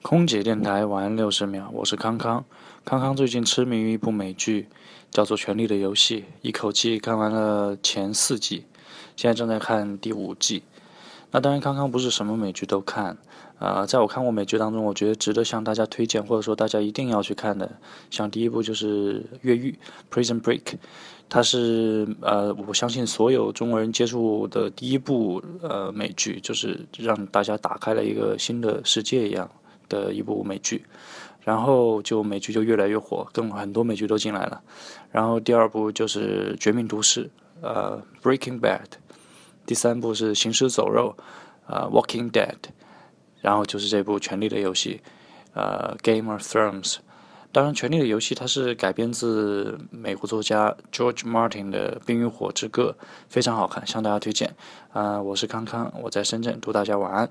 空姐电台晚安六十秒，我是康康。康康最近痴迷于一部美剧，叫做《权力的游戏》，一口气看完了前四季，现在正在看第五季。那当然，康康不是什么美剧都看。啊，在我看过美剧当中，我觉得值得向大家推荐，或者说大家一定要去看的，像第一部就是《越狱》（Prison Break），它是呃，我相信所有中国人接触的第一部呃美剧，就是让大家打开了一个新的世界一样。的一部美剧，然后就美剧就越来越火，更很多美剧都进来了。然后第二部就是《绝命毒师》，呃，《Breaking Bad》。第三部是《行尸走肉》，呃，《Walking Dead》。然后就是这部《权力的游戏》，呃，《Game of Thrones》。当然，《权力的游戏》它是改编自美国作家 George Martin 的《冰与火之歌》，非常好看，向大家推荐。啊，我是康康，我在深圳，祝大家晚安。